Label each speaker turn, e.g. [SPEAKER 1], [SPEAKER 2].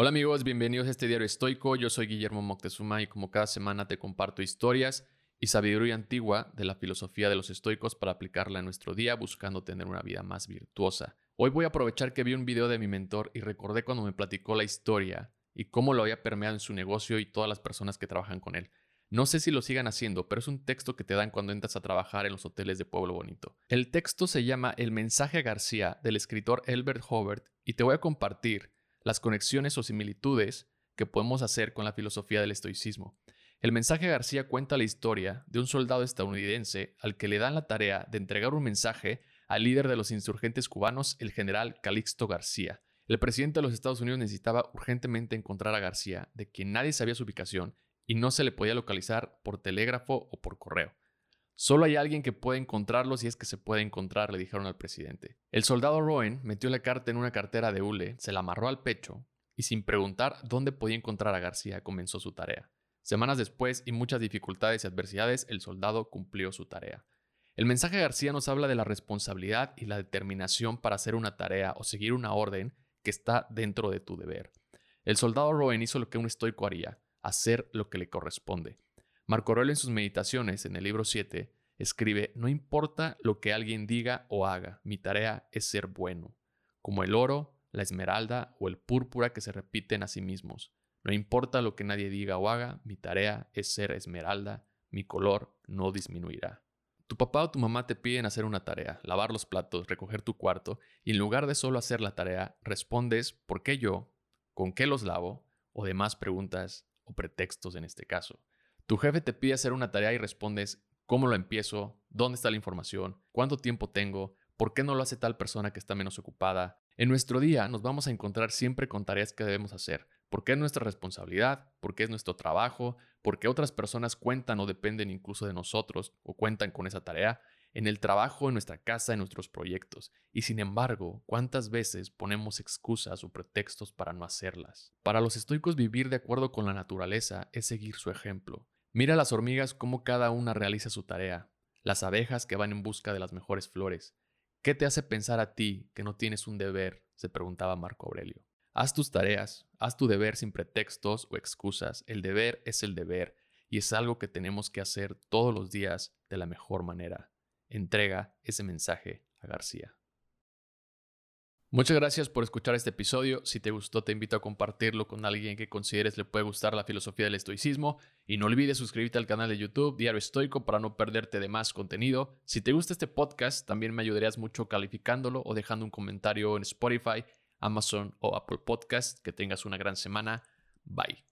[SPEAKER 1] Hola amigos, bienvenidos a este diario estoico. Yo soy Guillermo Moctezuma y como cada semana te comparto historias y sabiduría antigua de la filosofía de los estoicos para aplicarla en nuestro día buscando tener una vida más virtuosa. Hoy voy a aprovechar que vi un video de mi mentor y recordé cuando me platicó la historia y cómo lo había permeado en su negocio y todas las personas que trabajan con él. No sé si lo sigan haciendo, pero es un texto que te dan cuando entras a trabajar en los hoteles de Pueblo Bonito. El texto se llama El mensaje a García del escritor Elbert Hobart y te voy a compartir las conexiones o similitudes que podemos hacer con la filosofía del estoicismo. El mensaje García cuenta la historia de un soldado estadounidense al que le dan la tarea de entregar un mensaje al líder de los insurgentes cubanos, el general Calixto García. El presidente de los Estados Unidos necesitaba urgentemente encontrar a García, de quien nadie sabía su ubicación y no se le podía localizar por telégrafo o por correo. Solo hay alguien que puede encontrarlo si es que se puede encontrar, le dijeron al presidente. El soldado Rowan metió la carta en una cartera de hule, se la amarró al pecho y sin preguntar dónde podía encontrar a García comenzó su tarea. Semanas después y muchas dificultades y adversidades, el soldado cumplió su tarea. El mensaje de García nos habla de la responsabilidad y la determinación para hacer una tarea o seguir una orden que está dentro de tu deber. El soldado Rowan hizo lo que un estoico haría, hacer lo que le corresponde. Marco Aurelio en sus meditaciones, en el libro 7, escribe, no importa lo que alguien diga o haga, mi tarea es ser bueno, como el oro, la esmeralda o el púrpura que se repiten a sí mismos. No importa lo que nadie diga o haga, mi tarea es ser esmeralda, mi color no disminuirá. Tu papá o tu mamá te piden hacer una tarea, lavar los platos, recoger tu cuarto, y en lugar de solo hacer la tarea, respondes ¿por qué yo? ¿Con qué los lavo? o demás preguntas o pretextos en este caso. Tu jefe te pide hacer una tarea y respondes, ¿cómo lo empiezo? ¿Dónde está la información? ¿Cuánto tiempo tengo? ¿Por qué no lo hace tal persona que está menos ocupada? En nuestro día nos vamos a encontrar siempre con tareas que debemos hacer, porque es nuestra responsabilidad, porque es nuestro trabajo, porque otras personas cuentan o dependen incluso de nosotros o cuentan con esa tarea, en el trabajo, en nuestra casa, en nuestros proyectos. Y sin embargo, ¿cuántas veces ponemos excusas o pretextos para no hacerlas? Para los estoicos vivir de acuerdo con la naturaleza es seguir su ejemplo. Mira las hormigas cómo cada una realiza su tarea, las abejas que van en busca de las mejores flores. ¿Qué te hace pensar a ti que no tienes un deber? se preguntaba Marco Aurelio. Haz tus tareas, haz tu deber sin pretextos o excusas. El deber es el deber y es algo que tenemos que hacer todos los días de la mejor manera. Entrega ese mensaje a García. Muchas gracias por escuchar este episodio. Si te gustó, te invito a compartirlo con alguien que consideres le puede gustar la filosofía del estoicismo. Y no olvides suscribirte al canal de YouTube Diario Estoico para no perderte de más contenido. Si te gusta este podcast, también me ayudarías mucho calificándolo o dejando un comentario en Spotify, Amazon o Apple Podcast. Que tengas una gran semana. Bye.